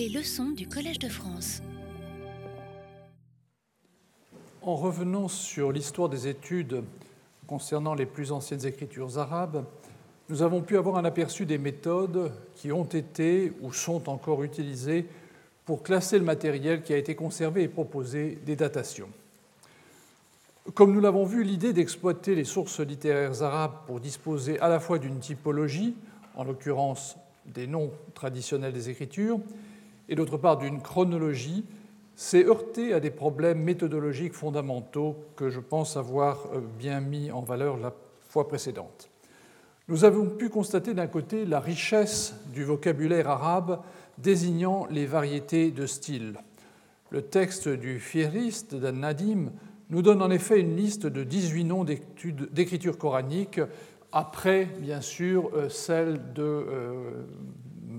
Les leçons du Collège de France. En revenant sur l'histoire des études concernant les plus anciennes écritures arabes, nous avons pu avoir un aperçu des méthodes qui ont été ou sont encore utilisées pour classer le matériel qui a été conservé et proposer des datations. Comme nous l'avons vu, l'idée d'exploiter les sources littéraires arabes pour disposer à la fois d'une typologie, en l'occurrence des noms traditionnels des écritures, et d'autre part d'une chronologie, s'est heurté à des problèmes méthodologiques fondamentaux que je pense avoir euh, bien mis en valeur la fois précédente. Nous avons pu constater d'un côté la richesse du vocabulaire arabe désignant les variétés de style. Le texte du Fihrist d'An-Nadim nous donne en effet une liste de 18 noms d'écriture coranique, après, bien sûr, euh, celle de euh,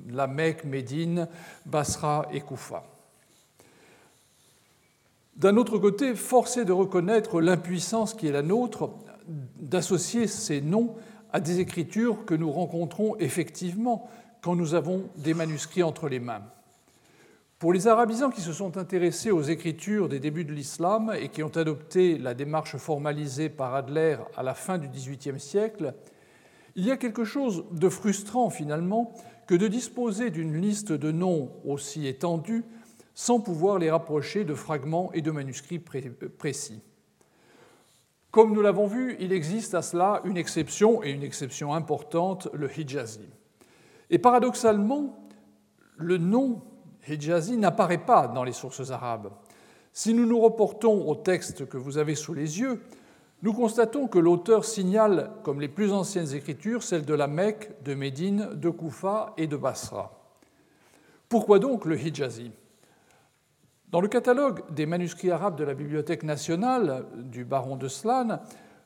la Mecque, Médine, Basra et Koufa. D'un autre côté, force est de reconnaître l'impuissance qui est la nôtre d'associer ces noms à des écritures que nous rencontrons effectivement quand nous avons des manuscrits entre les mains. Pour les arabisants qui se sont intéressés aux écritures des débuts de l'islam et qui ont adopté la démarche formalisée par Adler à la fin du XVIIIe siècle, il y a quelque chose de frustrant finalement que de disposer d'une liste de noms aussi étendue sans pouvoir les rapprocher de fragments et de manuscrits précis. Comme nous l'avons vu, il existe à cela une exception, et une exception importante, le Hijazi. Et paradoxalement, le nom Hijazi n'apparaît pas dans les sources arabes. Si nous nous reportons au texte que vous avez sous les yeux, nous constatons que l'auteur signale comme les plus anciennes écritures celles de la Mecque, de Médine, de Koufa et de Basra. Pourquoi donc le Hijazi? Dans le catalogue des manuscrits arabes de la Bibliothèque nationale du baron de Slan,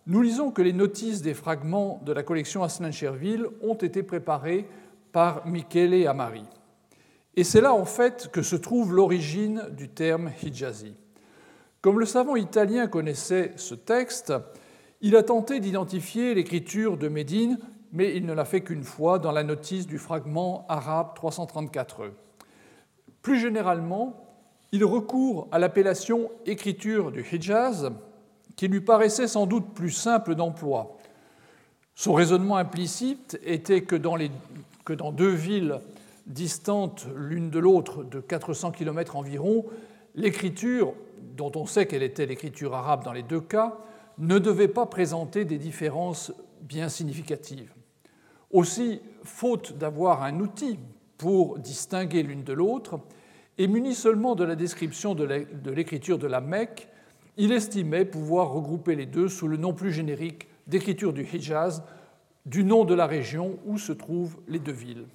nous lisons que les notices des fragments de la collection Aslan-Cherville ont été préparées par Michele Amari. Et c'est là en fait que se trouve l'origine du terme Hijazi. Comme le savant italien connaissait ce texte, il a tenté d'identifier l'écriture de Médine, mais il ne l'a fait qu'une fois dans la notice du fragment arabe 334e. Plus généralement, il recourt à l'appellation écriture du Hijaz, qui lui paraissait sans doute plus simple d'emploi. Son raisonnement implicite était que dans, que dans deux villes distantes l'une de l'autre de 400 km environ, l'écriture, dont on sait qu'elle était l'écriture arabe dans les deux cas, ne devait pas présenter des différences bien significatives. Aussi, faute d'avoir un outil pour distinguer l'une de l'autre, et muni seulement de la description de l'écriture de la Mecque, il estimait pouvoir regrouper les deux sous le nom plus générique d'écriture du Hijaz, du nom de la région où se trouvent les deux villes.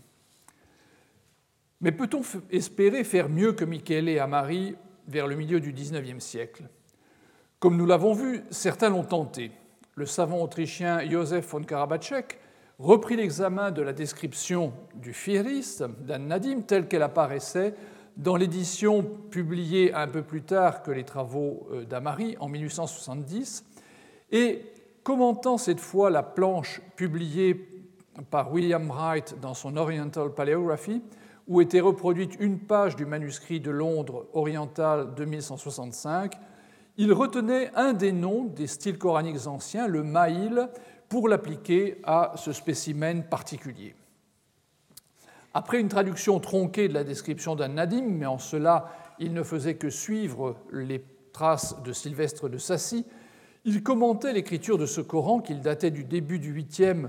Mais peut-on espérer faire mieux que Michele et Amari vers le milieu du XIXe siècle Comme nous l'avons vu, certains l'ont tenté. Le savant autrichien Josef von Karabacek reprit l'examen de la description du Fihrist d'Anne Nadim telle qu'elle apparaissait dans l'édition publiée un peu plus tard que les travaux euh, d'Amari en 1870 et commentant cette fois la planche publiée par William Wright dans son Oriental Paleography, où était reproduite une page du manuscrit de Londres oriental de 1165, il retenait un des noms des styles coraniques anciens, le Maïl, pour l'appliquer à ce spécimen particulier. Après une traduction tronquée de la description d'un Nadim, mais en cela il ne faisait que suivre les traces de Sylvestre de Sassy, il commentait l'écriture de ce Coran qu'il datait du début du 8e,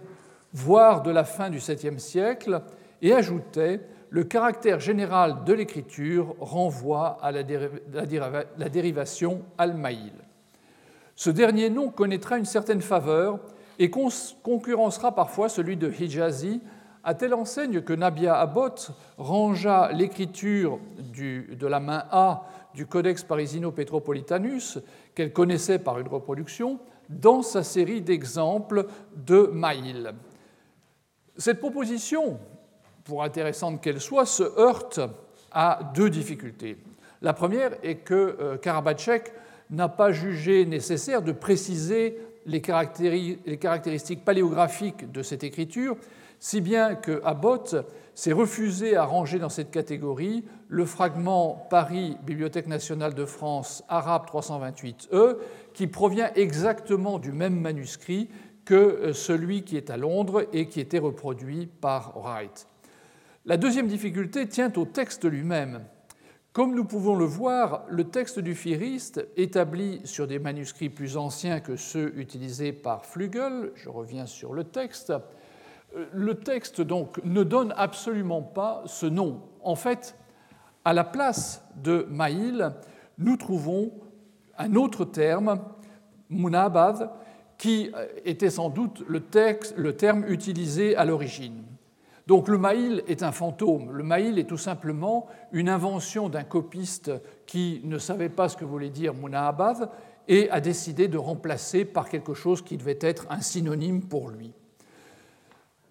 voire de la fin du 7e siècle, et ajoutait le caractère général de l'écriture renvoie à la, dérivation al-maïl. Ce dernier nom connaîtra une certaine faveur et concurrencera parfois celui de Hijazi, à telle enseigne que Nabia Abbott rangea l'écriture de la main A du Codex Parisino Petropolitanus, qu'elle connaissait par une reproduction, dans sa série d'exemples de Maïl. Cette proposition pour intéressante qu'elle soit, se heurte à deux difficultés. La première est que euh, Karabatchek n'a pas jugé nécessaire de préciser les caractéristiques paléographiques de cette écriture, si bien que Abbott s'est refusé à ranger dans cette catégorie le fragment Paris, Bibliothèque nationale de France, arabe 328E, qui provient exactement du même manuscrit que euh, celui qui est à Londres et qui était reproduit par Wright. La deuxième difficulté tient au texte lui-même. Comme nous pouvons le voir, le texte du Firiste, établi sur des manuscrits plus anciens que ceux utilisés par Flügel, je reviens sur le texte, euh, le texte donc ne donne absolument pas ce nom. En fait, à la place de Maïl, nous trouvons un autre terme, Munabad, qui euh, était sans doute le, terme utilisé à l'origine. Donc le maïl est un fantôme. Le maïl est tout simplement une invention d'un copiste qui ne savait pas ce que voulait dire Munaabad et a décidé de remplacer par quelque chose qui devait être un synonyme pour lui.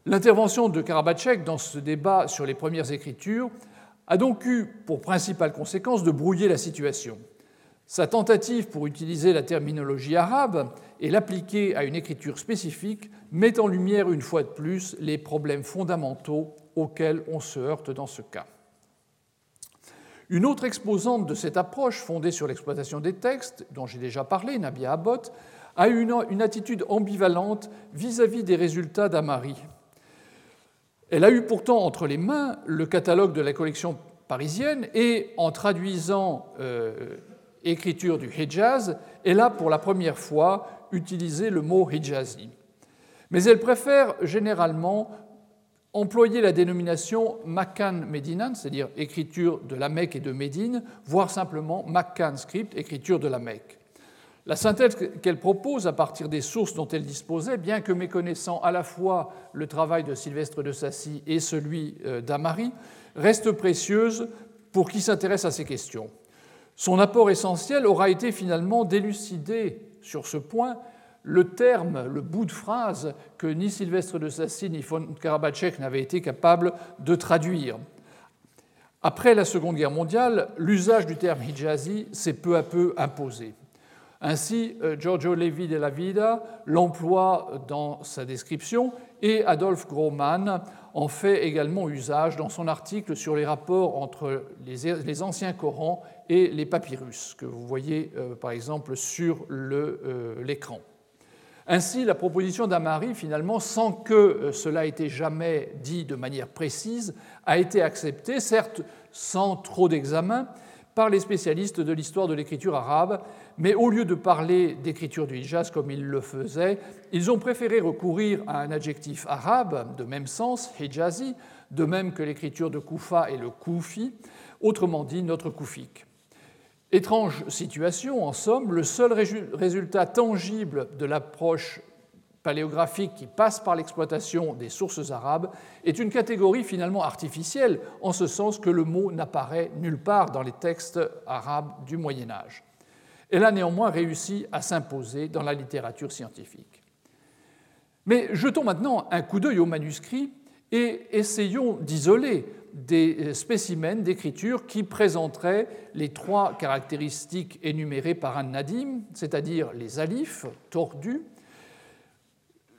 L'intervention de Karabatchek dans ce débat sur les premières écritures a donc eu pour principale conséquence de brouiller la situation. Sa tentative pour utiliser la terminologie arabe et l'appliquer à une écriture spécifique met en lumière une fois de plus les problèmes fondamentaux auxquels on se heurte dans ce cas. Une autre exposante de cette approche fondée sur l'exploitation des textes, dont j'ai déjà parlé, Nabia Abbott, a eu une, attitude ambivalente vis-à-vis des résultats d'Amari. Elle a eu pourtant entre les mains le catalogue de la collection parisienne et en traduisant euh, écriture du Hijaz, elle a pour la première fois utilisé le mot Hijazi. Mais elle préfère généralement employer la dénomination Makkan Medinan, c'est-à-dire écriture de la Mecque et de Médine, voire simplement Makkan script, écriture de la Mecque. La synthèse qu'elle propose à partir des sources dont elle disposait, bien que méconnaissant à la fois le travail de Sylvestre de Sassy et celui euh, d'Amari, reste précieuse pour qui s'intéresse à ces questions. Son apport essentiel aura été finalement d'élucider sur ce point le terme, le bout de phrase que ni Sylvestre de Sassy ni von Karabatchek n'avaient été capables de traduire. Après la Seconde Guerre mondiale, l'usage du terme Hijazi s'est peu à peu imposé. Ainsi, euh, Giorgio Levi de la Vida l'emploie dans sa description et Adolf Grohmann en fait également usage dans son article sur les rapports entre les anciens Corans et les papyrus, que vous voyez euh, par exemple sur euh, l'écran. Ainsi, la proposition d'Amari, finalement, sans que cela ait été jamais dit de manière précise, a été acceptée, certes sans trop d'examen, par les spécialistes de l'histoire de l'écriture arabe, mais au lieu de parler d'écriture du Hijaz comme ils le faisaient, ils ont préféré recourir à un adjectif arabe de même sens, Hijazi, de même que l'écriture de Koufa et le Koufi, autrement dit notre Koufik. Étrange situation, en somme, le seul résultat tangible de l'approche paléographique qui passe par l'exploitation des sources arabes est une catégorie finalement artificielle, en ce sens que le mot n'apparaît nulle part dans les textes arabes du Moyen Âge. Elle a néanmoins réussi à s'imposer dans la littérature scientifique. Mais jetons maintenant un coup d'œil aux manuscrits et essayons d'isoler des spécimens d'écriture qui présenteraient les trois caractéristiques énumérées par un nadim, c'est-à-dire les alifs tordus,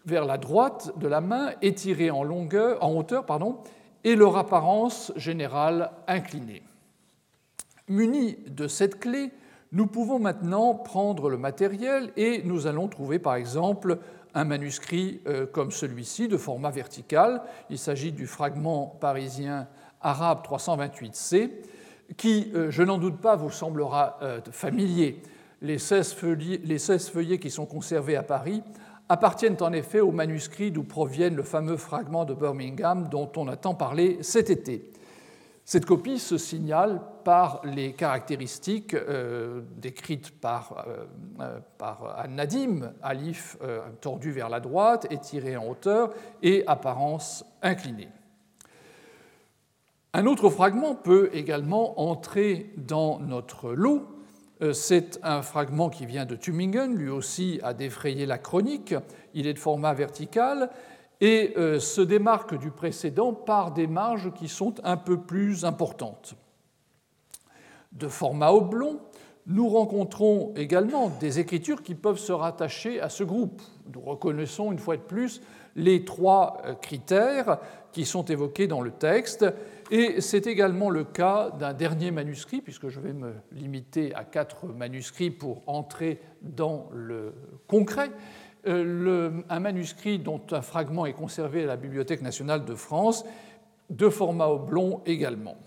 vers la droite de la main, étirés en, longueur, en hauteur, pardon, et leur apparence générale inclinée. Munis de cette clé, nous pouvons maintenant prendre le matériel et nous allons trouver par exemple un manuscrit euh, comme celui-ci de format vertical. Il s'agit du fragment parisien arabe 328C qui, euh, je n'en doute pas, vous semblera euh, familier. Les 16 feuillets qui sont conservés à Paris appartiennent en effet aux manuscrits d'où proviennent le fameux fragment de Birmingham dont on a tant parlé cet été. Cette copie se signale par les caractéristiques euh, décrites par, par An-Nadim, alif tordu vers la droite, étiré en hauteur et apparence inclinée. Un autre fragment peut également entrer dans notre lot euh, c'est un fragment qui vient de Tübingen, lui aussi a défrayé la chronique. Il est de format vertical et euh, se démarque du précédent par des marges qui sont un peu plus importantes. De format oblong, nous rencontrons également des écritures qui peuvent se rattacher à ce groupe. Nous reconnaissons une fois de plus les trois euh, critères qui sont évoqués dans le texte. Et c'est également le cas d'un dernier manuscrit, puisque je vais me limiter à quatre manuscrits pour entrer dans le concret. Euh, un manuscrit dont un fragment est conservé à la Bibliothèque nationale de France, de format oblong également.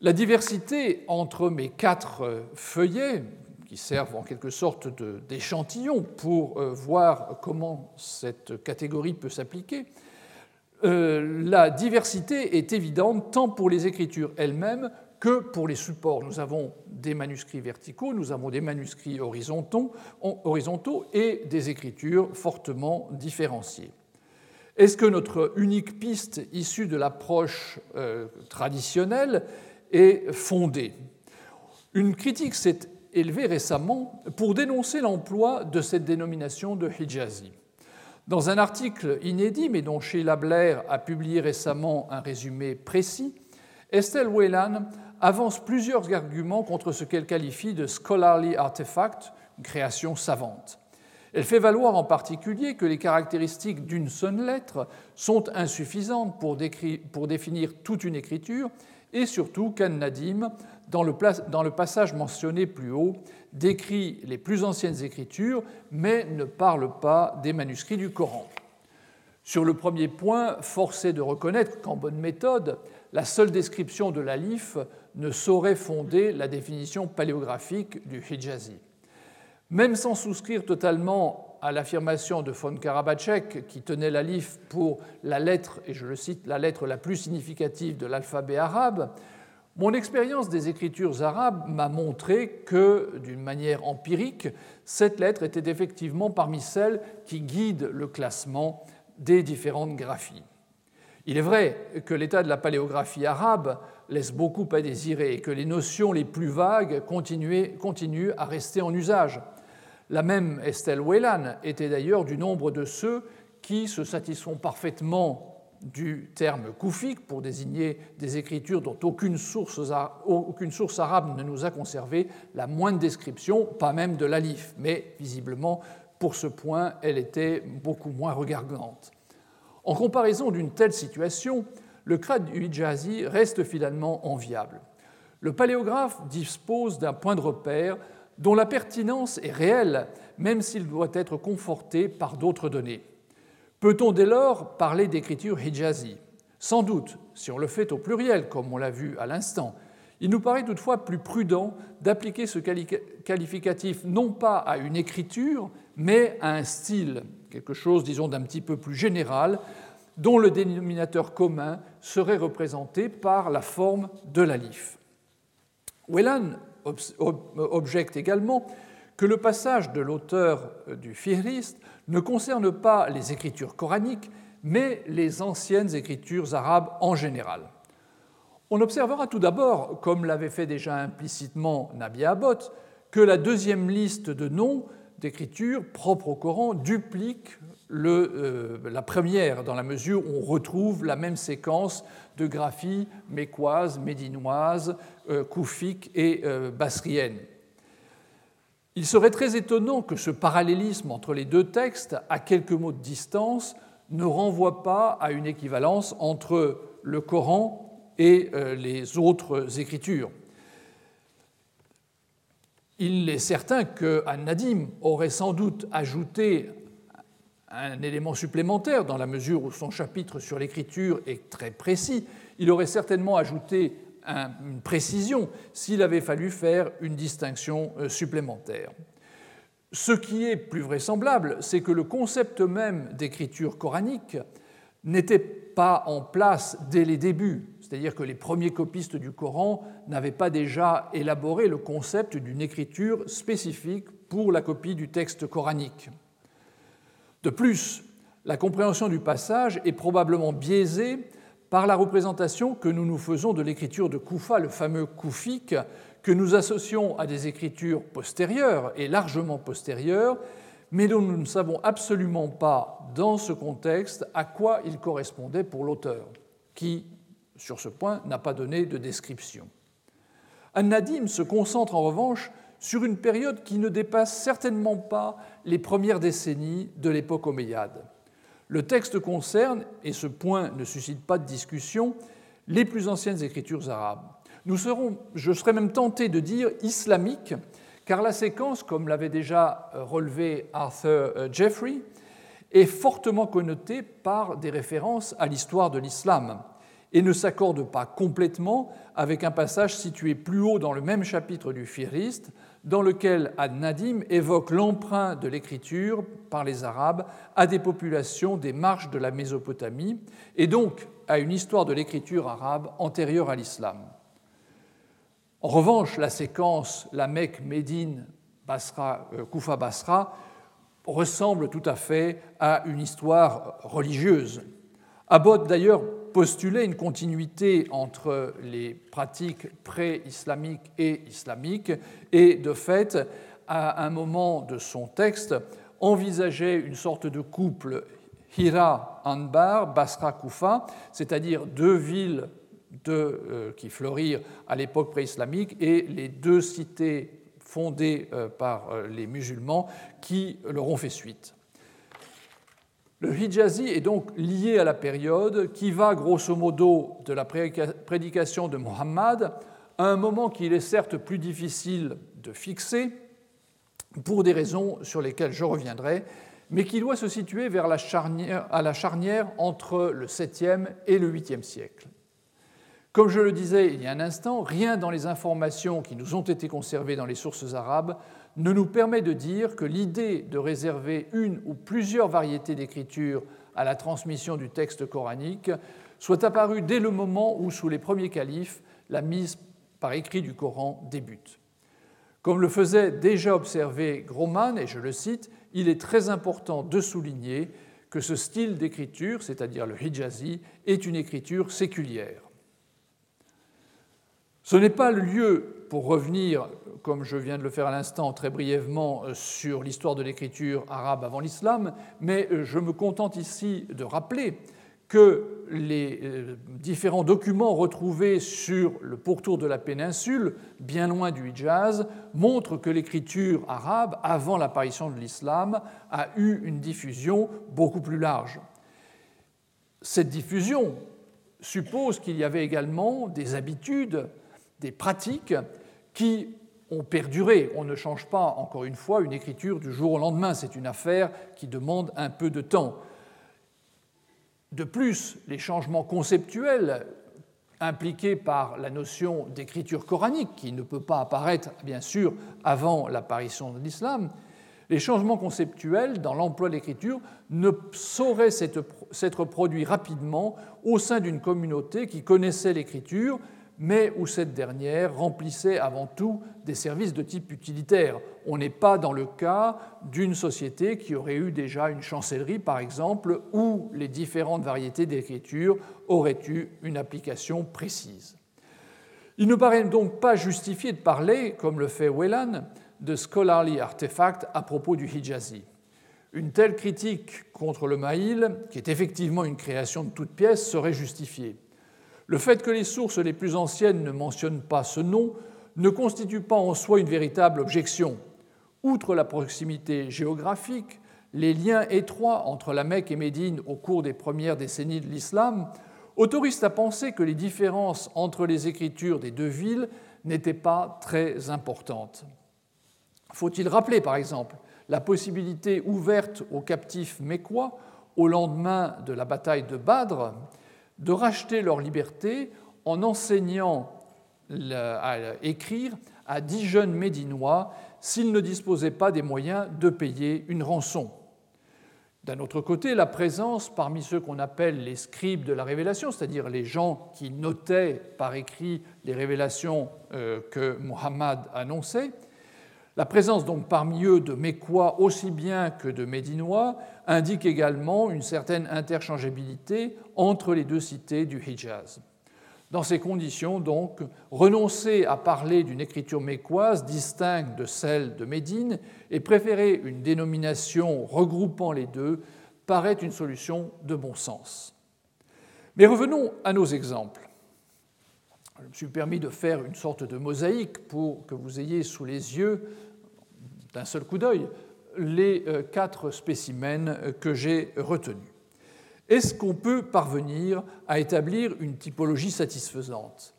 La diversité entre mes quatre feuillets, qui servent en quelque sorte d'échantillon pour euh, voir comment cette catégorie peut s'appliquer, euh, la diversité est évidente tant pour les écritures elles-mêmes que pour les supports. Nous avons des manuscrits verticaux, nous avons des manuscrits horizontaux, et des écritures fortement différenciées. Est-ce que notre unique piste issue de l'approche euh, traditionnelle est fondée? Une critique s'est élevée récemment pour dénoncer l'emploi de cette dénomination de Hijazi. Dans un article inédit, mais dont Sheila Blair a publié récemment un résumé précis, Estelle Whelan avance plusieurs arguments contre ce qu'elle qualifie de scholarly artifact, une création savante. Elle fait valoir en particulier que les caractéristiques d'une seule lettre sont insuffisantes pour, définir toute une écriture et surtout qu'Anne Nadim, dans le, dans le passage mentionné plus haut, décrit les plus anciennes écritures, mais ne parle pas des manuscrits du Coran. Sur le premier point, force est de reconnaître qu'en bonne méthode, la seule description de l'alif ne saurait fonder la définition paléographique du Hijazi. Même sans souscrire totalement à l'affirmation de von Karabachek qui tenait l'alif pour la lettre, et je le cite, la lettre la plus significative de l'alphabet arabe, mon expérience des écritures arabes m'a montré que, d'une manière empirique, cette lettre était effectivement parmi celles qui guident le classement des différentes graphies. Il est vrai que l'état de la paléographie arabe laisse beaucoup à désirer et que les notions les plus vagues continuent à rester en usage. La même Estelle Whelan était d'ailleurs du nombre de ceux qui se satisfont parfaitement du terme koufique pour désigner des écritures dont aucune source, arabe ne nous a conservé la moindre description, pas même de l'alif, mais visiblement, pour ce point, elle était beaucoup moins regardante. En comparaison d'une telle situation, le crâne du reste finalement enviable. Le paléographe dispose d'un point de repère dont la pertinence est réelle, même s'il doit être conforté par d'autres données. Peut-on dès lors parler d'écriture hijazi? Sans doute, si on le fait au pluriel, comme on l'a vu à l'instant. Il nous paraît toutefois plus prudent d'appliquer ce qualificatif non pas à une écriture, mais à un style, quelque chose, disons, d'un petit peu plus général, dont le dénominateur commun serait représenté par la forme de l'alif. Whelan objecte également que le passage de l'auteur du Fihrist ne concerne pas les écritures coraniques, mais les anciennes écritures arabes en général. On observera tout d'abord, comme l'avait fait déjà implicitement Nabi Abbot, que la deuxième liste de noms d'écritures propres au Coran duplique euh, la première, dans la mesure où on retrouve la même séquence de graphies mécoises, médinoises, euh, et euh, basriennes. Il serait très étonnant que ce parallélisme entre les deux textes, à quelques mots de distance, ne renvoie pas à une équivalence entre le Coran et euh, les autres écritures. Il est certain que An-Nadim aurait sans doute ajouté un élément supplémentaire dans la mesure où son chapitre sur l'écriture est très précis. Il aurait certainement ajouté une précision s'il avait fallu faire une distinction euh, supplémentaire. Ce qui est plus vraisemblable, c'est que le concept même d'écriture coranique n'était pas en place dès les débuts, c'est-à-dire que les premiers copistes du Coran n'avaient pas déjà élaboré le concept d'une écriture spécifique pour la copie du texte coranique. De plus, la compréhension du passage est probablement biaisée par la représentation que nous nous faisons de l'écriture de Koufa, le fameux koufique, que nous associons à des écritures postérieures et largement postérieures, mais dont nous ne savons absolument pas, dans ce contexte, à quoi il correspondait pour l'auteur, qui, sur ce point, n'a pas donné de description. An-Nadim se concentre en revanche sur une période qui ne dépasse certainement pas les premières décennies de l'époque omeyyade. Le texte concerne, et ce point ne suscite pas de discussion, les plus anciennes écritures arabes. Nous serons, je serais même tenté de dire islamiques, car la séquence, comme l'avait déjà relevé Arthur euh, Jeffrey, est fortement connotée par des références à l'histoire de l'islam et ne s'accorde pas complètement avec un passage situé plus haut dans le même chapitre du Firist, dans lequel Ad-Nadim évoque l'emprunt de l'écriture par les Arabes à des populations des marches de la Mésopotamie, et donc à une histoire de l'écriture arabe antérieure à l'islam. En revanche, la séquence la Mecque, Médine, Basra, euh, Koufa, Basra ressemble tout à fait à une histoire religieuse. Abbott d'ailleurs postulait une continuité entre les pratiques pré-islamiques et islamiques et de fait, à un moment de son texte, envisageait une sorte de couple Hira-Anbar, Basra-Koufa, c'est-à-dire deux villes euh, qui fleurirent à l'époque pré-islamique et les deux cités fondées euh, par euh, les musulmans qui leur ont fait suite. Le Hijazi est donc lié à la période qui va grosso modo de la prédication de Mohammed à un moment qu'il est certes plus difficile de fixer pour des raisons sur lesquelles je reviendrai, mais qui doit se situer à la charnière entre le 7e et le 8e siècle. Comme je le disais il y a un instant, rien dans les informations qui nous ont été conservées dans les sources arabes ne nous permet de dire que l'idée de réserver une ou plusieurs variétés d'écriture à la transmission du texte coranique soit apparue dès le moment où, sous les premiers califes, la mise par écrit du Coran débute. Comme le faisait déjà observer Groman, et je le cite, il est très important de souligner que ce style d'écriture, c'est-à-dire le hijazi, est une écriture séculière. Ce n'est pas le lieu pour revenir, comme je viens de le faire à l'instant, très brièvement sur l'histoire de l'écriture arabe avant l'islam, mais je me contente ici de rappeler que les euh, différents documents retrouvés sur le pourtour de la péninsule, bien loin du Hijaz, montrent que l'écriture arabe, avant l'apparition de l'islam, a eu une diffusion beaucoup plus large. Cette diffusion suppose qu'il y avait également des habitudes des pratiques qui ont perduré. On ne change pas, encore une fois, une écriture du jour au lendemain. C'est une affaire qui demande un peu de temps. De plus, les changements conceptuels impliqués par la notion d'écriture coranique, qui ne peut pas apparaître, bien sûr, avant l'apparition de l'islam, les changements conceptuels dans l'emploi de l'écriture ne sauraient s'être produits rapidement au sein d'une communauté qui connaissait l'écriture, mais où cette dernière remplissait avant tout des services de type utilitaire. On n'est pas dans le cas d'une société qui aurait eu déjà une chancellerie, par exemple, où les différentes variétés d'écriture auraient eu une application précise. Il ne paraît donc pas justifié de parler, comme le fait Whelan, de scholarly artefact à propos du Hijazi. Une telle critique contre le Maïl, qui est effectivement une création de toute pièce, serait justifiée. Le fait que les sources les plus anciennes ne mentionnent pas ce nom ne constitue pas en soi une véritable objection. Outre la proximité géographique, les liens étroits entre la Mecque et Médine au cours des premières décennies de l'islam autorisent à penser que les différences entre les écritures des deux villes n'étaient pas très importantes. Faut-il rappeler, par exemple, la possibilité ouverte aux captifs mécois au lendemain de la bataille de Badr de racheter leur liberté en enseignant à écrire à dix jeunes Médinois s'ils ne disposaient pas des moyens de payer une rançon. D'un autre côté, la présence parmi ceux qu'on appelle les scribes de la révélation, c'est-à-dire les gens qui notaient par écrit les révélations euh, que Muhammad annonçait, la présence donc parmi eux de Mécois aussi bien que de Médinois indique également une certaine interchangeabilité entre les deux cités du Hijaz. Dans ces conditions, donc, renoncer à parler d'une écriture mécoise distincte de celle de Médine et préférer une dénomination regroupant les deux paraît une solution de bon sens. Mais revenons à nos exemples. Je me suis permis de faire une sorte de mosaïque pour que vous ayez sous les yeux, d'un seul coup d'œil, les euh, quatre spécimens que j'ai retenus. Est-ce qu'on peut parvenir à établir une typologie satisfaisante?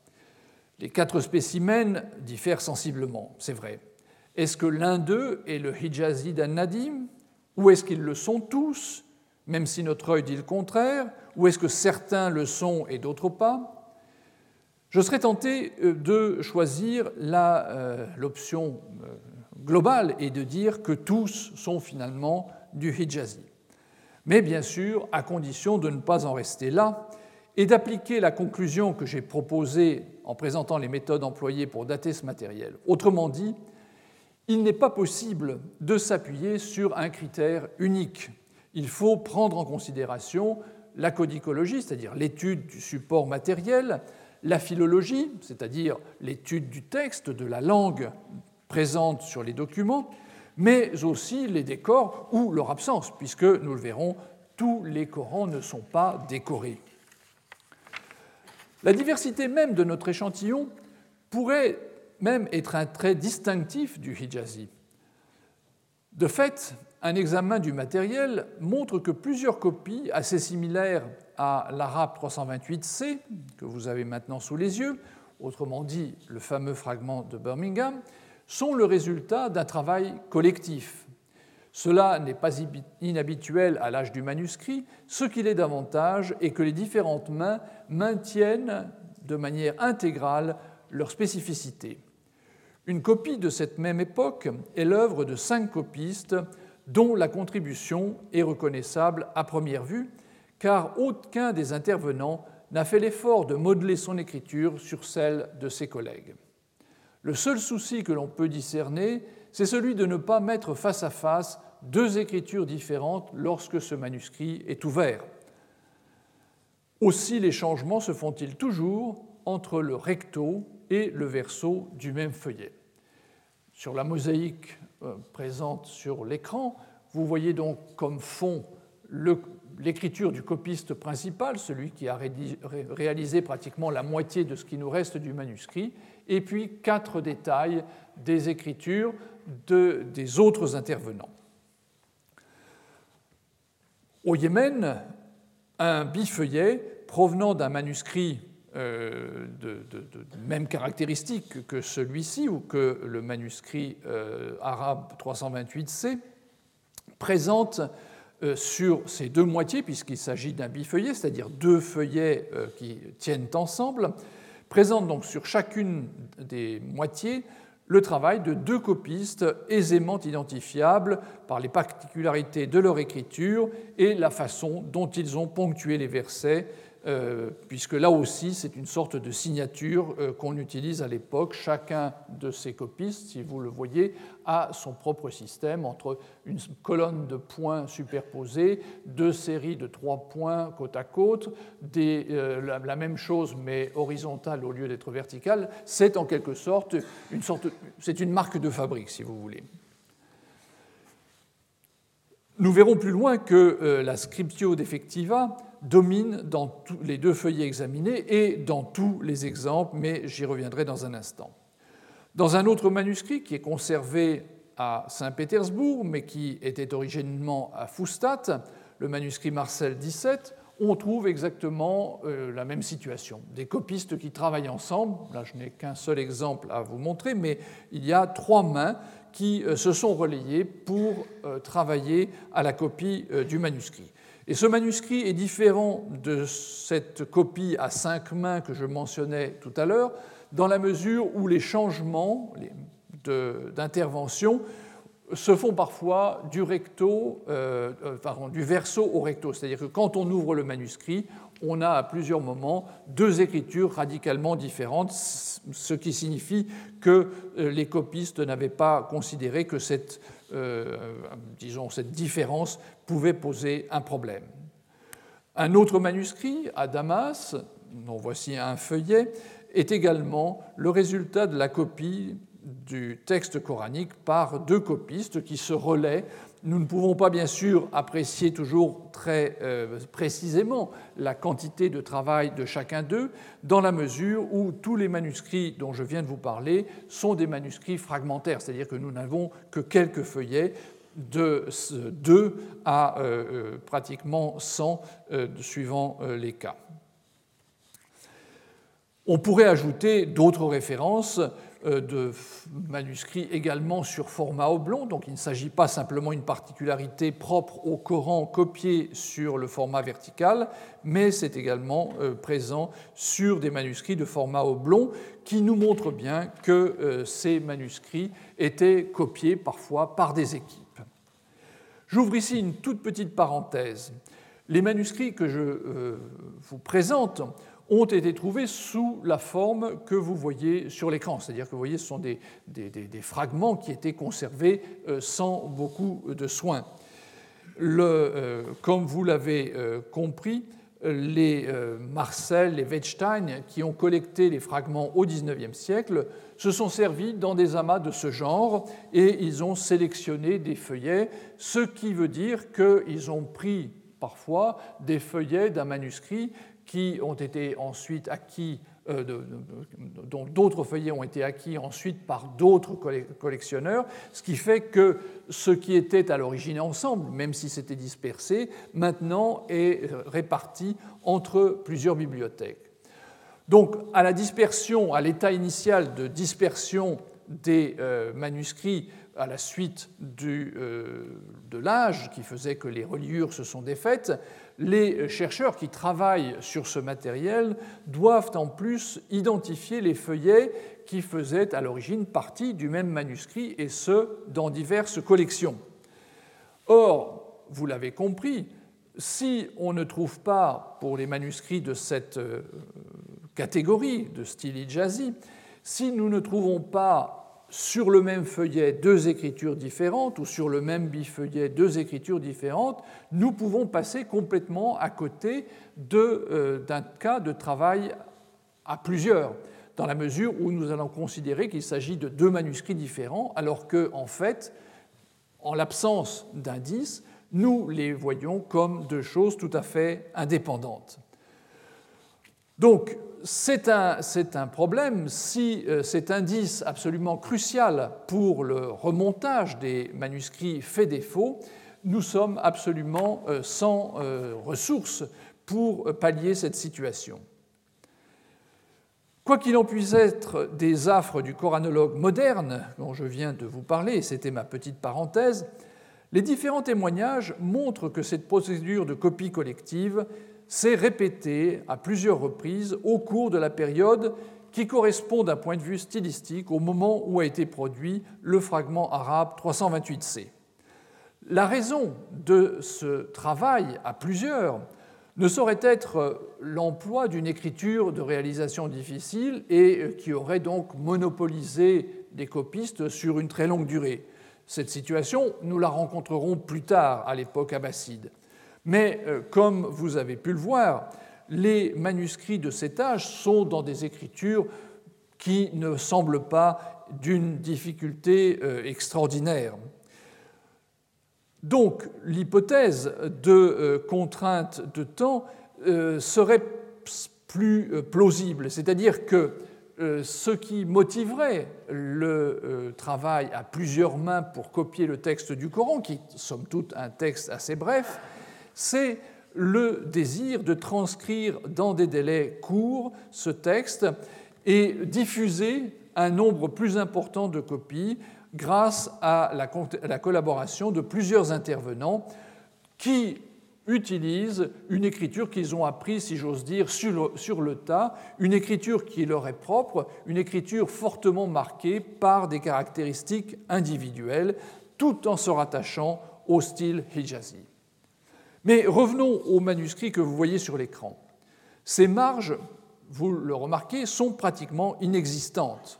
Les quatre spécimens diffèrent sensiblement, c'est vrai. Est-ce que l'un d'eux est le Hijazi d'An-Nadim Ou est-ce qu'ils le sont tous, même si notre œil dit le contraire? Ou est-ce que certains le sont et d'autres pas? Je serais tenté euh, de choisir euh, l'option euh, globale et de dire que tous sont finalement du Hijazi. Mais bien sûr, à condition de ne pas en rester là et d'appliquer la conclusion que j'ai proposée en présentant les méthodes employées pour dater ce matériel. Autrement dit, il n'est pas possible de s'appuyer sur un critère unique. Il faut prendre en considération la codicologie, c'est-à-dire l'étude du support matériel, la philologie, c'est-à-dire l'étude du texte, de la langue présente sur les documents, mais aussi les décors ou leur absence, puisque, nous le verrons, tous les Corans ne sont pas décorés. La diversité même de notre échantillon pourrait même être un trait distinctif du Hijazi. De fait, un examen du matériel montre que plusieurs copies assez similaires à l'arabe 328C, que vous avez maintenant sous les yeux, autrement dit le fameux fragment de Birmingham, sont le résultat d'un travail collectif. Cela n'est pas inhabituel à l'âge du manuscrit, ce qu'il est davantage est que les différentes mains maintiennent de manière intégrale leur spécificité. Une copie de cette même époque est l'œuvre de cinq copistes dont la contribution est reconnaissable à première vue, car aucun des intervenants n'a fait l'effort de modeler son écriture sur celle de ses collègues. Le seul souci que l'on peut discerner, c'est celui de ne pas mettre face à face deux écritures différentes lorsque ce manuscrit est ouvert. Aussi les changements se font-ils toujours entre le recto et le verso du même feuillet. Sur la mosaïque euh, présente sur l'écran, vous voyez donc comme fond l'écriture du copiste principal, celui qui a réalisé pratiquement la moitié de ce qui nous reste du manuscrit, et puis quatre détails des écritures des autres intervenants. Au Yémen, un bifeuillet provenant d'un manuscrit euh, de, même caractéristique que celui-ci ou que le manuscrit euh, arabe 328c présente sur ces deux moitiés, puisqu'il s'agit d'un bifeuillet, c'est-à-dire deux feuillets qui tiennent ensemble, présente donc sur chacune des moitiés le travail de deux copistes aisément identifiables par les particularités de leur écriture et la façon dont ils ont ponctué les versets euh, puisque là aussi c'est une sorte de signature euh, qu'on utilise à l'époque. Chacun de ces copistes, si vous le voyez, a son propre système entre une colonne de points superposés, deux séries de trois points côte à côte, euh, la, même chose mais horizontale au lieu d'être verticale. C'est en quelque sorte une sorte, c'est une marque de fabrique, si vous voulez. Nous verrons plus loin que la scriptio defectiva domine dans les deux feuillets examinés et dans tous les exemples, mais j'y reviendrai dans un instant. Dans un autre manuscrit qui est conservé à Saint-Pétersbourg, mais qui était originellement à Foustat, le manuscrit Marcel 17, on trouve exactement euh, la même situation. Des copistes qui travaillent ensemble, là je n'ai qu'un seul exemple à vous montrer, mais il y a trois mains qui euh, se sont relayées pour euh, travailler à la copie du manuscrit. Et ce manuscrit est différent de cette copie à cinq mains que je mentionnais tout à l'heure, dans la mesure où les changements d'intervention se font parfois du, recto, euh, euh, du verso au recto. C'est-à-dire que quand on ouvre le manuscrit, on a à plusieurs moments deux écritures radicalement différentes, ce qui signifie que euh, les copistes n'avaient pas considéré que cette, disons, cette différence pouvait poser un problème. Un autre manuscrit, à Damas, dont voici un feuillet, est également le résultat de la copie du texte coranique par deux copistes qui se relaient. Nous ne pouvons pas bien sûr apprécier toujours très euh, précisément la quantité de travail de chacun d'eux, dans la mesure où tous les manuscrits dont je viens de vous parler sont des manuscrits fragmentaires, c'est-à-dire que nous n'avons que quelques feuillets de 2 à euh, euh, pratiquement 100 suivant les cas. On pourrait ajouter d'autres références euh, de manuscrits également sur format oblong, donc il ne s'agit pas simplement d'une particularité propre au Coran copié sur le format vertical, mais c'est également euh, présent sur des manuscrits de format oblong qui nous montrent bien que euh, ces manuscrits étaient copiés parfois par des équipes. J'ouvre ici une toute petite parenthèse. Les manuscrits que je vous présente ont été trouvés sous la forme que vous voyez sur l'écran. C'est-à-dire que vous voyez, ce sont des, fragments qui étaient conservés euh, sans beaucoup de soins. Euh, comme vous l'avez euh, compris, les Marcel, les Wettstein, qui ont collecté les fragments au XIXe siècle, se sont servis dans des amas de ce genre et ils ont sélectionné des feuillets, ce qui veut dire qu'ils ont pris parfois des feuillets d'un manuscrit qui ont été ensuite acquis, euh, dont d'autres feuillets ont été acquis ensuite par d'autres collectionneurs, ce qui fait que ce qui était à l'origine ensemble, même si c'était dispersé, maintenant est réparti entre plusieurs bibliothèques. Donc à la dispersion, à l'état initial de dispersion des euh, manuscrits à la suite euh, de l'âge qui faisait que les reliures se sont défaites, les chercheurs qui travaillent sur ce matériel doivent en plus identifier les feuillets qui faisaient à l'origine partie du même manuscrit, et ce, dans diverses collections. Or, vous l'avez compris, si on ne trouve pas, pour les manuscrits de cette euh, catégorie de style ijazi, si nous ne trouvons pas sur le même feuillet deux écritures différentes ou sur le même bifeuillet deux écritures différentes, nous pouvons passer complètement à côté euh, d'un cas de travail à plusieurs, dans la mesure où nous allons considérer qu'il s'agit de deux manuscrits différents, alors que, en fait, en l'absence d'indices, nous les voyons comme deux choses tout à fait indépendantes. Donc, c'est un, problème si euh, cet indice absolument crucial pour le remontage des manuscrits fait défaut, nous sommes absolument euh, sans euh, ressources pour pallier cette situation. Quoi qu'il en puisse être des affres du coranologue moderne dont je viens de vous parler, c'était ma petite parenthèse, les différents témoignages montrent que cette procédure de copie collective s'est répété à plusieurs reprises au cours de la période qui correspond d'un point de vue stylistique au moment où a été produit le fragment arabe 328c. La raison de ce travail à plusieurs ne saurait être l'emploi d'une écriture de réalisation difficile et qui aurait donc monopolisé des copistes sur une très longue durée. Cette situation, nous la rencontrerons plus tard à l'époque abbasside. Mais euh, comme vous avez pu le voir, les manuscrits de cet âge sont dans des écritures qui ne semblent pas d'une difficulté euh, extraordinaire. Donc l'hypothèse de euh, contrainte de temps serait plus plausible, c'est-à-dire que ce qui motiverait le travail à plusieurs mains pour copier le texte du Coran, qui est somme toute un texte assez bref, c'est le désir de transcrire dans des délais courts ce texte et diffuser un nombre plus important de copies grâce à la, collaboration de plusieurs intervenants qui utilisent une écriture qu'ils ont apprise, si j'ose dire, sur le, tas, une écriture qui leur est propre, une écriture fortement marquée par des caractéristiques individuelles, tout en se rattachant au style hijazi. Mais revenons aux manuscrits que vous voyez sur l'écran. Ces marges, vous le remarquez, sont pratiquement inexistantes.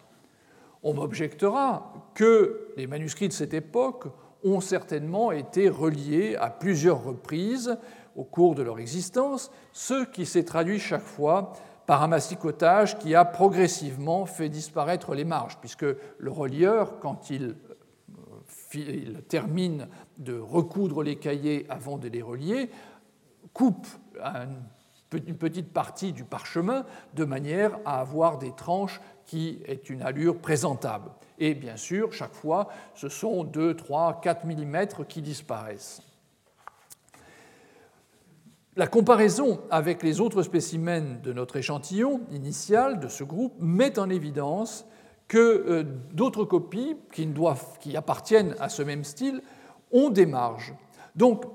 On m'objectera que les manuscrits de cette époque ont certainement été reliés à plusieurs reprises au cours de leur existence, ce qui s'est traduit chaque fois par un massicotage qui a progressivement fait disparaître les marges, puisque le relieur, quand il, il termine de recoudre les cahiers avant de les relier, coupe une petite partie du parchemin de manière à avoir des tranches qui aient une allure présentable. Et bien sûr, chaque fois, ce sont 2, 3, 4 mm qui disparaissent. La comparaison avec les autres spécimens de notre échantillon initial de ce groupe met en évidence que euh, d'autres copies qui, qui appartiennent à ce même style ont des marges. Donc,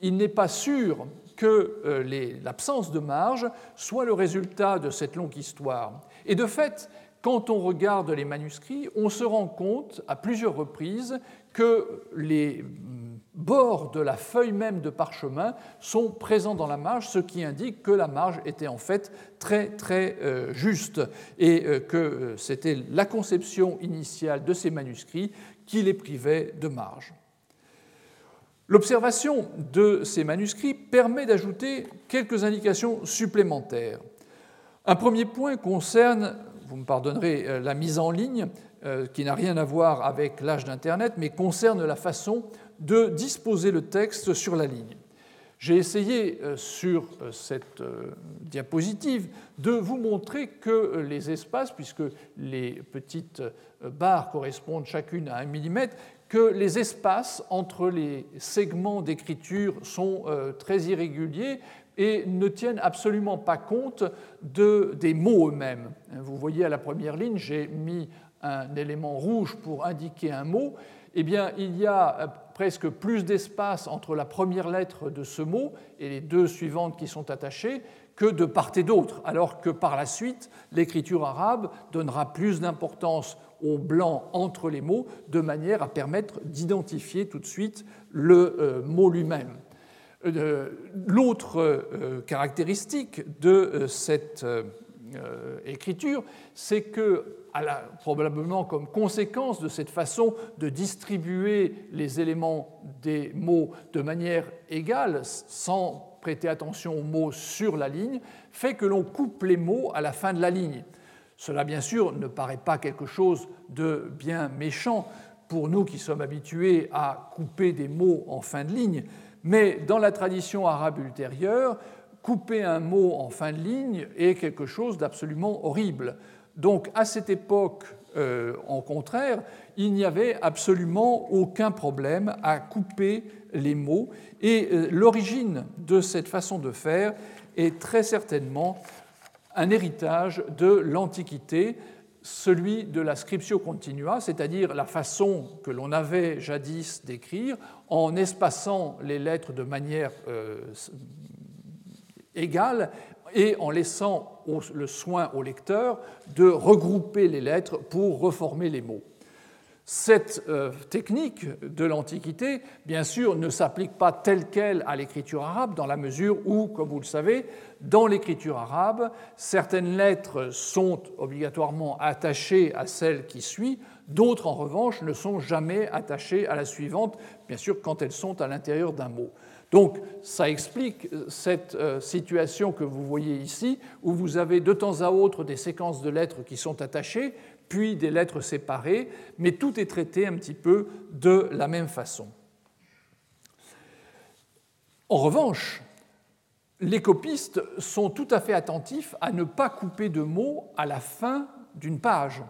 il n'est pas sûr que euh, l'absence de marge soit le résultat de cette longue histoire. Et de fait, quand on regarde les manuscrits, on se rend compte à plusieurs reprises que les bords de la feuille même de parchemin sont présents dans la marge, ce qui indique que la marge était en fait très très euh, juste et euh, que c'était la conception initiale de ces manuscrits qui les privait de marge. L'observation de ces manuscrits permet d'ajouter quelques indications supplémentaires. Un premier point concerne, vous me pardonnerez, euh, la mise en ligne, euh, qui n'a rien à voir avec l'âge d'Internet, mais concerne la façon de disposer le texte sur la ligne. J'ai essayé euh, sur cette diapositive de vous montrer que les espaces, puisque les petites barres correspondent chacune à un millimètre, que les espaces entre les segments d'écriture sont euh, très irréguliers et ne tiennent absolument pas compte de, des mots eux-mêmes. Vous voyez à la première ligne, j'ai mis un élément rouge pour indiquer un mot. Eh bien, il y a euh, presque plus d'espace entre la première lettre de ce mot et les deux suivantes qui sont attachées que de part et d'autre, alors que par la suite, l'écriture arabe donnera plus d'importance au blanc entre les mots, de manière à permettre d'identifier tout de suite le euh, mot lui-même. Euh, l'autre euh, caractéristique de cette écriture, c'est que, probablement comme conséquence de cette façon de distribuer les éléments des mots de manière égale, sans prêter attention aux mots sur la ligne, fait que l'on coupe les mots à la fin de la ligne. Cela, bien sûr, ne paraît pas quelque chose de bien méchant pour nous qui sommes habitués à couper des mots en fin de ligne, mais dans la tradition arabe ultérieure, couper un mot en fin de ligne est quelque chose d'absolument horrible. Donc à cette époque, euh, en contraire, il n'y avait absolument aucun problème à couper les mots, et euh, l'origine de cette façon de faire est très certainement un héritage de l'Antiquité, celui de la scriptio continua, c'est-à-dire la façon que l'on avait jadis d'écrire en espaçant les lettres de manière euh, égale et en laissant le soin au lecteur de regrouper les lettres pour reformer les mots. Cette euh, technique de l'Antiquité, bien sûr, ne s'applique pas telle qu'elle à l'écriture arabe, dans la mesure où, comme vous le savez, dans l'écriture arabe, certaines lettres sont obligatoirement attachées à celle qui suit, d'autres, en revanche, ne sont jamais attachées à la suivante, bien sûr, quand elles sont à l'intérieur d'un mot. Donc, ça explique euh, cette euh, situation que vous voyez ici, où vous avez de temps à autre des séquences de lettres qui sont attachées, puis des lettres séparées, mais tout est traité un petit peu de la même façon. En revanche, les copistes sont tout à fait attentifs à ne pas couper de mots à la fin d'une page.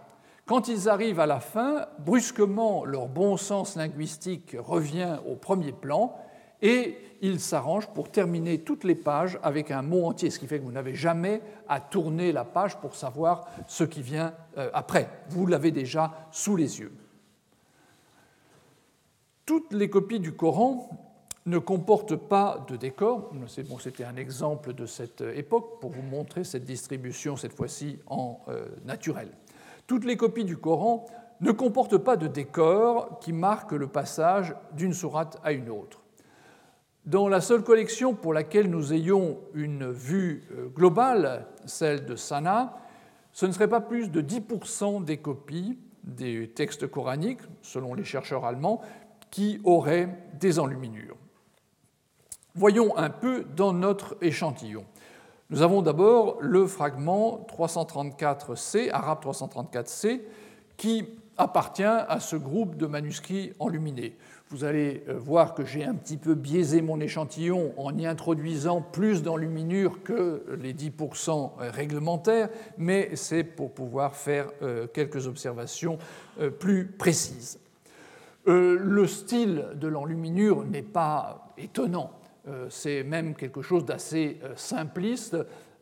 Quand ils arrivent à la fin, brusquement, leur bon sens linguistique revient au premier plan et ils s'arrangent pour terminer toutes les pages avec un mot entier, ce qui fait que vous n'avez jamais à tourner la page pour savoir ce qui vient euh, après. Vous l'avez déjà sous les yeux. Toutes les copies du Coran ne comportent pas de décor. C'était un exemple de cette époque pour vous montrer cette distribution, cette fois-ci en euh, naturel. Toutes les copies du Coran ne comportent pas de décor qui marque le passage d'une sourate à une autre. Dans la seule collection pour laquelle nous ayons une vue euh, globale, celle de Sana, ce ne serait pas plus de 10% des copies des textes coraniques, selon les chercheurs allemands, qui auraient des enluminures. Voyons un peu dans notre échantillon. Nous avons d'abord le fragment 334C, arabe 334C, qui appartient à ce groupe de manuscrits enluminés. Vous allez euh, voir que j'ai un petit peu biaisé mon échantillon en y introduisant plus d'enluminure que les 10% réglementaires, mais c'est pour pouvoir faire euh, quelques observations euh, plus précises. Le style de l'enluminure n'est pas étonnant. Euh, c'est même quelque chose d'assez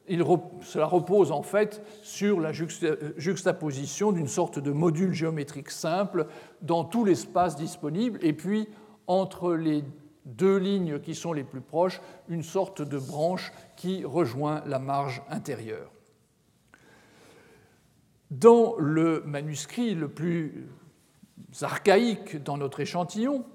cela repose en fait sur la juxtaposition d'une sorte de module géométrique simple dans tout l'espace disponible, et puis entre les deux lignes qui sont les plus proches, une sorte de branche qui rejoint la marge intérieure. Dans le manuscrit le plus archaïque dans notre échantillon,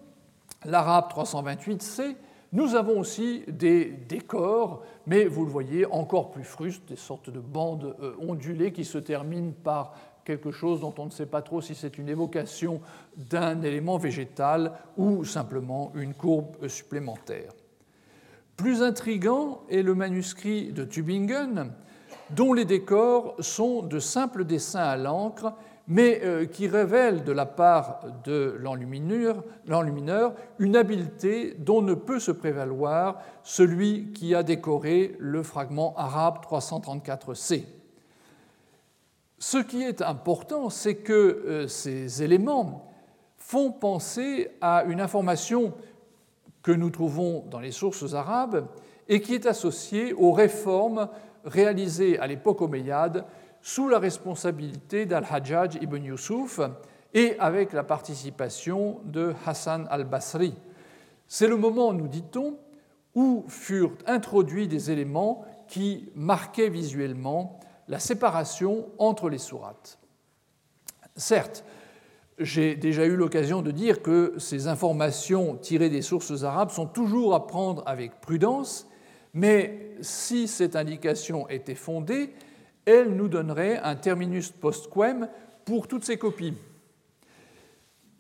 l'arabe 328c, nous avons aussi des décors, mais vous le voyez, encore plus frustes, des sortes de bandes euh, ondulées qui se terminent par quelque chose dont on ne sait pas trop si c'est une évocation d'un élément végétal ou simplement une courbe supplémentaire. Plus intrigant est le manuscrit de Tübingen, dont les décors sont de simples dessins à l'encre mais euh, qui révèle de la part de l'enlumineur une habileté dont ne peut se prévaloir celui qui a décoré le fragment arabe 334c. Ce qui est important, c'est que euh, ces éléments font penser à une information que nous trouvons dans les sources arabes et qui est associée aux réformes réalisées à l'époque omeyyade sous la responsabilité d'Al-Hajjaj ibn Yusuf et avec la participation de Hassan al-Basri. C'est le moment, nous dit-on, où furent introduits des éléments qui marquaient visuellement la séparation entre les sourates. Certes, j'ai déjà eu l'occasion de dire que ces informations tirées des sources arabes sont toujours à prendre avec prudence, mais si cette indication était fondée, elle nous donnerait un terminus postquem pour toutes ces copies.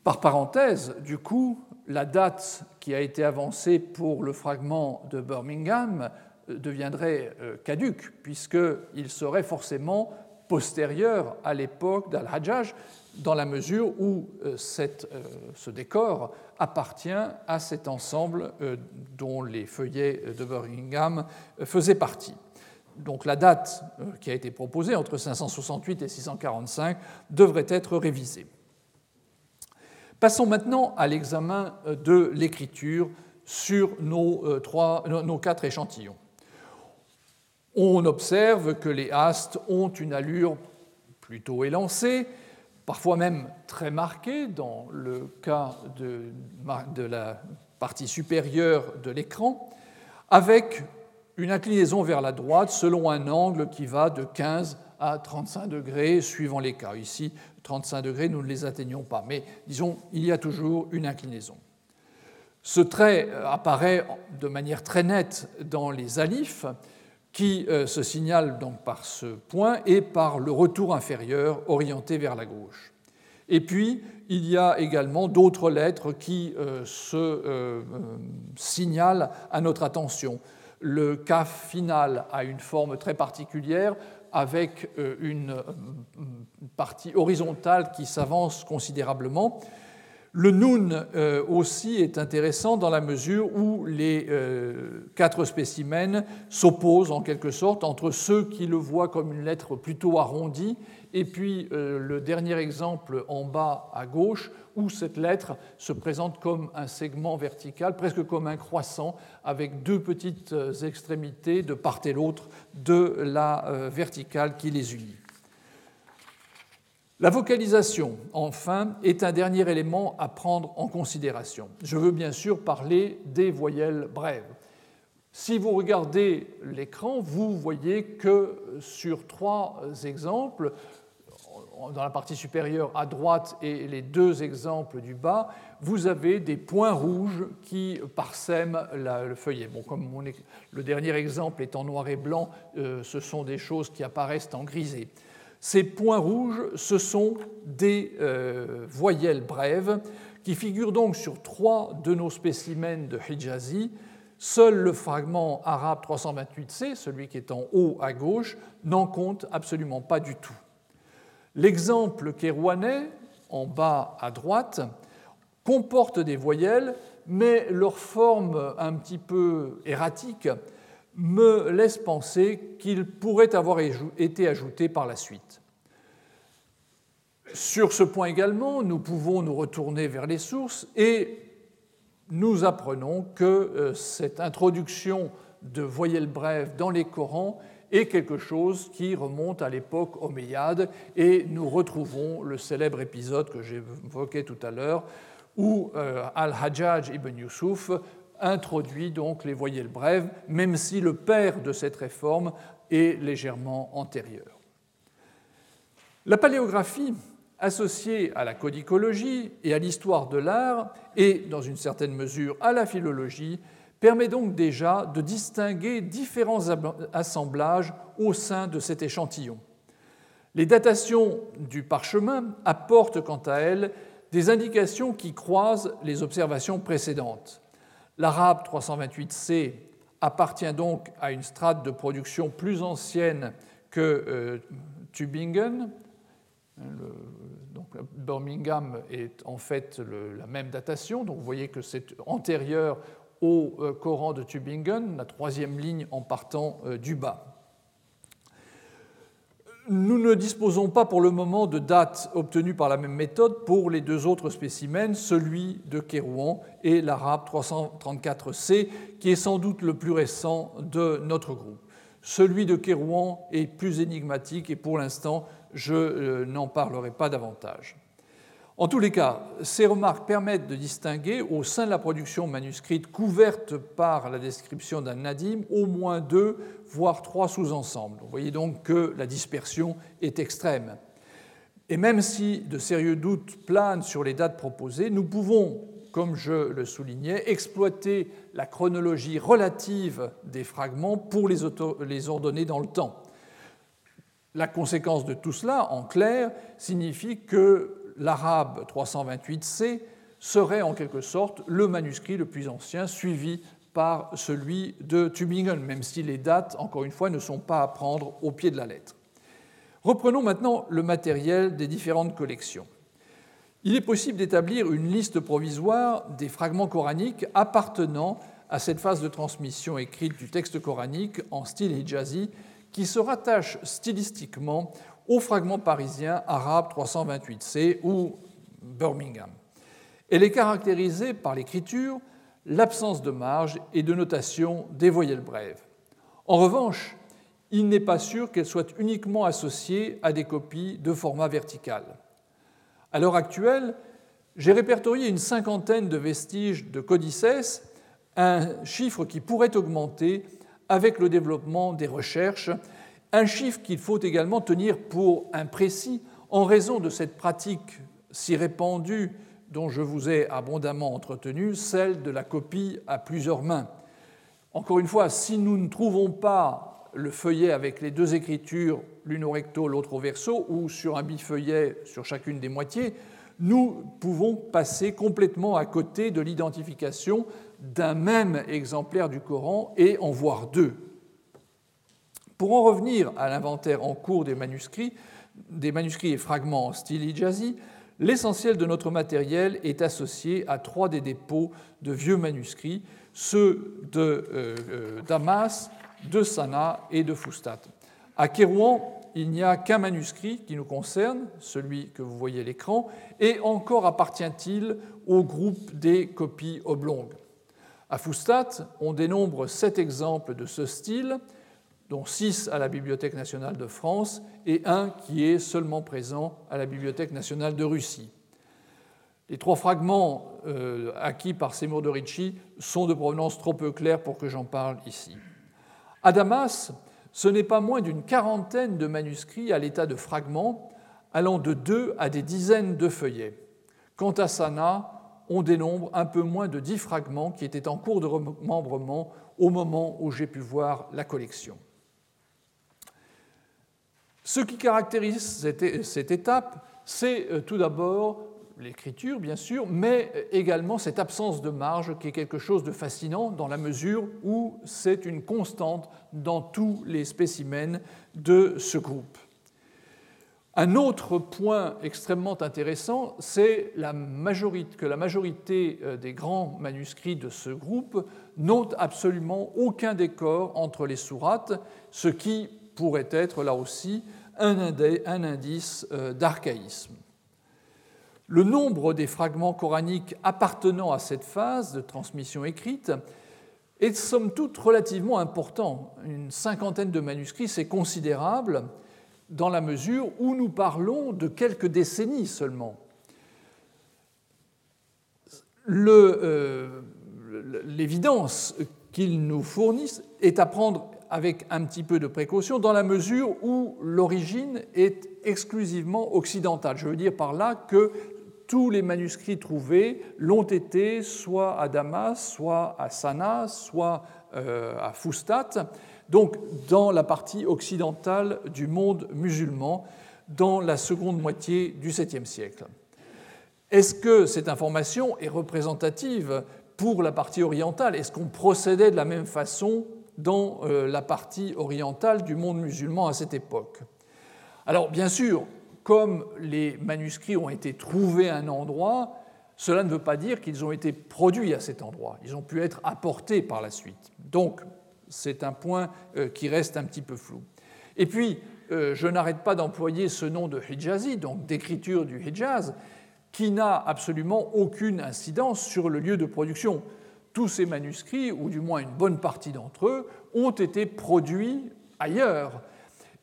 Par parenthèse, du coup, la date qui a été avancée pour le fragment de Birmingham euh, deviendrait euh, caduque, puisqu'il serait forcément postérieur à l'époque d'Al-Hajjaj, dans la mesure où euh, ce décor appartient à cet ensemble dont les feuillets de Birmingham faisaient partie donc la date euh, qui a été proposée, entre 568 et 645, devrait être révisée. Passons maintenant à l'examen euh, de l'écriture sur nos, trois, nos quatre échantillons. On observe que les astes ont une allure plutôt élancée, parfois même très marquée dans le cas de la partie supérieure de l'écran, avec une inclinaison vers la droite selon un angle qui va de 15 à 35 degrés suivant les cas. Ici, 35 degrés, nous ne les atteignons pas, mais disons, il y a toujours une inclinaison. Ce trait euh, apparaît de manière très nette dans les alifs, qui euh, se signalent donc par ce point et par le retour inférieur orienté vers la gauche. Et puis, il y a également d'autres lettres qui euh, se signalent à notre attention. Le CAF final a une forme très particulière avec euh, une euh, partie horizontale qui s'avance considérablement. Le Nun euh, aussi est intéressant dans la mesure où les quatre spécimens s'opposent en quelque sorte entre ceux qui le voient comme une lettre plutôt arrondie et puis euh, le dernier exemple en bas à gauche, où cette lettre se présente comme un segment vertical, presque comme un croissant, avec deux petites euh, extrémités de part et l'autre de la euh, verticale qui les unit. La vocalisation, enfin, est un dernier élément à prendre en considération. Je veux bien sûr parler des voyelles brèves. Si vous regardez l'écran, vous voyez que sur trois exemples, dans la partie supérieure à droite et les deux exemples du bas, vous avez des points rouges qui parsèment le feuillet. Bon, comme le dernier exemple est en noir et blanc, euh, ce sont des choses qui apparaissent en grisé. Ces points rouges, ce sont des euh, voyelles brèves qui figurent donc sur trois de nos spécimens de Hijazi, Seul le fragment arabe 328c, celui qui est en haut à gauche, n'en compte absolument pas du tout. L'exemple kérouanais, en bas à droite, comporte des voyelles, mais leur forme un petit peu erratique me laisse penser qu'ils pourraient avoir été ajoutés par la suite. Sur ce point également, nous pouvons nous retourner vers les sources et nous apprenons que euh, cette introduction de voyelles brèves dans les Corans est quelque chose qui remonte à l'époque omeyyade et nous retrouvons le célèbre épisode que j'évoquais tout à l'heure où euh, Al-Hajjaj ibn Yusuf introduit donc les voyelles brèves, même si le père de cette réforme est légèrement antérieur. La paléographie associée à la codicologie et à l'histoire de l'art et, dans une certaine mesure, à la philologie, permet donc déjà de distinguer différents assemblages au sein de cet échantillon. Les datations du parchemin apportent quant à elles des indications qui croisent les observations précédentes. L'arabe 328c appartient donc à une strate de production plus ancienne que euh, Tübingen, Birmingham est en fait la même datation, donc vous voyez que c'est antérieur au euh, Coran de Tübingen, la troisième ligne en partant euh, du bas. Nous ne disposons pas pour le moment de dates obtenues par la même méthode pour les deux autres spécimens, celui de Kérouan et l'arabe 334C, qui est sans doute le plus récent de notre groupe. Celui de Kérouan est plus énigmatique et pour l'instant, je euh, n'en parlerai pas davantage. En tous les cas, ces remarques permettent de distinguer au sein de la production manuscrite couverte par la description d'un nadim au moins deux, voire trois sous-ensembles. Vous voyez donc que la dispersion est extrême. Et même si de sérieux doutes planent sur les dates proposées, nous pouvons, comme je le soulignais, exploiter la chronologie relative des fragments pour les, les ordonner dans le temps. La conséquence de tout cela, en clair, signifie que l'arabe 328c serait en quelque sorte le manuscrit le plus ancien, suivi par celui de Tübingen, même si les dates, encore une fois, ne sont pas à prendre au pied de la lettre. Reprenons maintenant le matériel des différentes collections. Il est possible d'établir une liste provisoire des fragments coraniques appartenant à cette phase de transmission écrite du texte coranique en style hijazi qui se rattache stylistiquement au fragment parisien arabe 328c ou Birmingham. Elle est caractérisée par l'écriture, l'absence de marge et de notation des voyelles brèves. En revanche, il n'est pas sûr qu'elle soit uniquement associée à des copies de format vertical. À l'heure actuelle, j'ai répertorié une cinquantaine de vestiges de codices, un chiffre qui pourrait augmenter avec le développement des recherches, un chiffre qu'il faut également tenir pour imprécis en raison de cette pratique si répandue dont je vous ai abondamment entretenu, celle de la copie à plusieurs mains. Encore une fois, si nous ne trouvons pas le feuillet avec les deux écritures, l'une au recto, l'autre au verso, ou sur un bifeuillet sur chacune des moitiés, nous pouvons passer complètement à côté de l'identification d'un même exemplaire du Coran et en voir deux. Pour en revenir à l'inventaire en cours des manuscrits, des manuscrits et fragments en style hijazi, l'essentiel de notre matériel est associé à trois des dépôts de vieux manuscrits, ceux de euh, euh, Damas, de Sanaa et de Fustat. À Kérouan, il n'y a qu'un manuscrit qui nous concerne, celui que vous voyez à l'écran, et encore appartient-il au groupe des copies oblongues. À Fustat, on dénombre sept exemples de ce style, dont six à la Bibliothèque nationale de France et un qui est seulement présent à la Bibliothèque nationale de Russie. Les trois fragments euh, acquis par Seymour de Ricci sont de provenance trop peu claire pour que j'en parle ici. À Damas, ce n'est pas moins d'une quarantaine de manuscrits à l'état de fragments, allant de deux à des dizaines de feuillets. Quant à Sana, on dénombre un peu moins de dix fragments qui étaient en cours de remembrement au moment où j'ai pu voir la collection. Ce qui caractérise cette, étape, c'est euh, tout d'abord l'écriture, bien sûr, mais également cette absence de marge qui est quelque chose de fascinant dans la mesure où c'est une constante dans tous les spécimens de ce groupe. Un autre point extrêmement intéressant, c'est que la majorité euh, des grands manuscrits de ce groupe n'ont absolument aucun décor entre les sourates, ce qui pourrait être là aussi un indice euh, d'archaïsme. Le nombre des fragments coraniques appartenant à cette phase de transmission écrite est somme toute relativement important. Une cinquantaine de manuscrits, c'est considérable, dans la mesure où nous parlons de quelques décennies seulement. Euh, l'évidence qu'ils nous fournissent est à prendre avec un petit peu de précaution dans la mesure où l'origine est exclusivement occidentale. Je veux dire par là que tous les manuscrits trouvés l'ont été soit à Damas, soit à Sanaa, soit euh, à Fustat, donc dans la partie occidentale du monde musulman, dans la seconde moitié du 7e siècle. Est-ce que cette information est représentative pour la partie orientale? Est-ce qu'on procédait de la même façon dans euh, la partie orientale du monde musulman à cette époque Alors bien sûr, comme les manuscrits ont été trouvés à un endroit, cela ne veut pas dire qu'ils ont été produits à cet endroit. Ils ont pu être apportés par la suite. Donc c'est un point euh, qui reste un petit peu flou. Et puis, euh, je n'arrête pas d'employer ce nom de Hijazi, donc d'écriture du Hijaz, qui n'a absolument aucune incidence sur le lieu de production. Tous ces manuscrits, ou du moins une bonne partie d'entre eux, ont été produits ailleurs.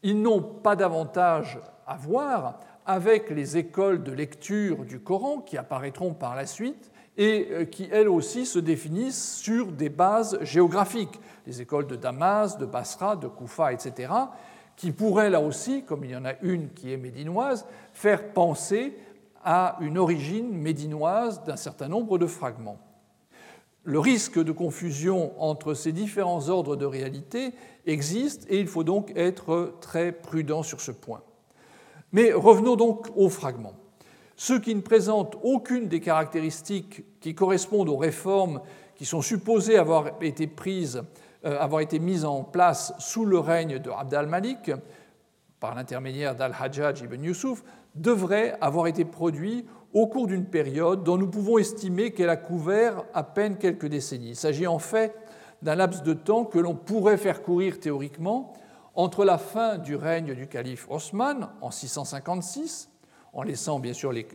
Ils n'ont pas davantage à voir avec les écoles de lecture du Coran qui apparaîtront par la suite et euh, qui, elles aussi, se définissent sur des bases géographiques les écoles de Damas, de Basra, de Koufa, etc., qui pourraient là aussi, comme il y en a une qui est médinoise, faire penser à une origine médinoise d'un certain nombre de fragments. Le risque de confusion entre ces différents ordres de réalité existe et il faut donc être très prudent sur ce point. Mais revenons donc aux fragments. Ceux qui ne présentent aucune des caractéristiques qui correspondent aux réformes qui sont supposées avoir été prises euh, avoir été mise en place sous le règne de Abd al-Malik, par l'intermédiaire d'Al-Hajjaj ibn Yusuf, devrait avoir été produit au cours d'une période dont nous pouvons estimer qu'elle a couvert à peine quelques décennies. Il s'agit en fait d'un laps de temps que l'on pourrait faire courir théoriquement entre la fin du règne du calife Osman en 656, en laissant bien sûr les,